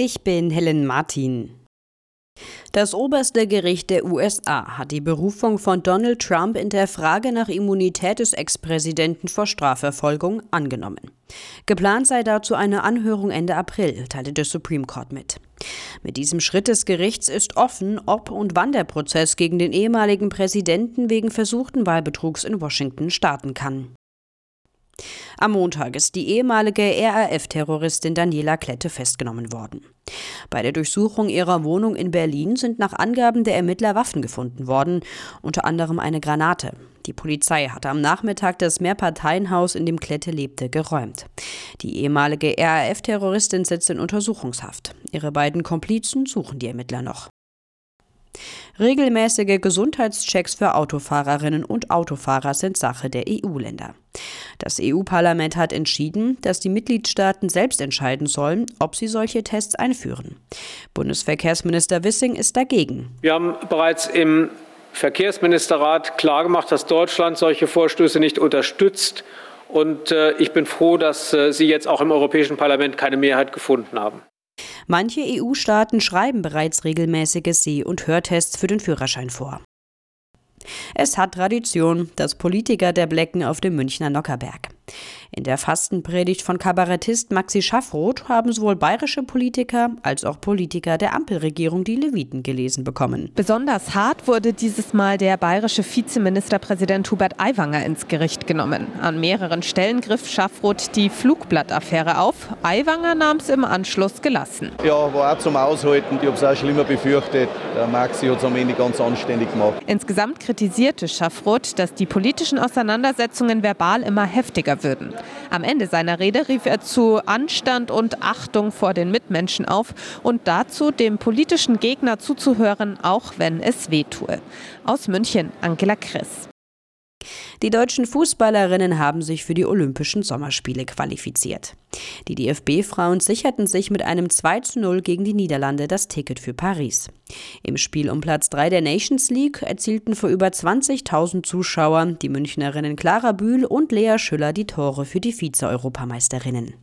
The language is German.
Ich bin Helen Martin. Das oberste Gericht der USA hat die Berufung von Donald Trump in der Frage nach Immunität des Ex-Präsidenten vor Strafverfolgung angenommen. Geplant sei dazu eine Anhörung Ende April, teilte der Supreme Court mit. Mit diesem Schritt des Gerichts ist offen, ob und wann der Prozess gegen den ehemaligen Präsidenten wegen versuchten Wahlbetrugs in Washington starten kann. Am Montag ist die ehemalige RAF-Terroristin Daniela Klette festgenommen worden. Bei der Durchsuchung ihrer Wohnung in Berlin sind nach Angaben der Ermittler Waffen gefunden worden, unter anderem eine Granate. Die Polizei hatte am Nachmittag das Mehrparteienhaus, in dem Klette lebte, geräumt. Die ehemalige RAF-Terroristin sitzt in Untersuchungshaft. Ihre beiden Komplizen suchen die Ermittler noch. Regelmäßige Gesundheitschecks für Autofahrerinnen und Autofahrer sind Sache der EU-Länder. Das EU-Parlament hat entschieden, dass die Mitgliedstaaten selbst entscheiden sollen, ob sie solche Tests einführen. Bundesverkehrsminister Wissing ist dagegen. Wir haben bereits im Verkehrsministerrat klargemacht, dass Deutschland solche Vorstöße nicht unterstützt. Und äh, ich bin froh, dass äh, Sie jetzt auch im Europäischen Parlament keine Mehrheit gefunden haben. Manche EU-Staaten schreiben bereits regelmäßige Seh- und Hörtests für den Führerschein vor. Es hat Tradition, dass Politiker der Blecken auf dem Münchner Nockerberg. In der Fastenpredigt von Kabarettist Maxi Schaffroth haben sowohl bayerische Politiker als auch Politiker der Ampelregierung die Leviten gelesen bekommen. Besonders hart wurde dieses Mal der bayerische Vizeministerpräsident Hubert Aiwanger ins Gericht genommen. An mehreren Stellen griff Schaffroth die Flugblattaffäre auf. Aiwanger nahm es im Anschluss gelassen. Ja, war auch zum Aushalten. Ich habe es auch schlimmer befürchtet. Der Maxi hat es am Ende ganz anständig gemacht. Insgesamt kritisierte Schaffroth, dass die politischen Auseinandersetzungen verbal immer heftiger würden. Am Ende seiner Rede rief er zu Anstand und Achtung vor den Mitmenschen auf und dazu, dem politischen Gegner zuzuhören, auch wenn es weh tue. Aus München, Angela Chris. Die deutschen Fußballerinnen haben sich für die Olympischen Sommerspiele qualifiziert. Die DFB-Frauen sicherten sich mit einem 2 zu 0 gegen die Niederlande das Ticket für Paris. Im Spiel um Platz 3 der Nations League erzielten vor über 20.000 Zuschauern die Münchnerinnen Clara Bühl und Lea Schüller die Tore für die Vize-Europameisterinnen.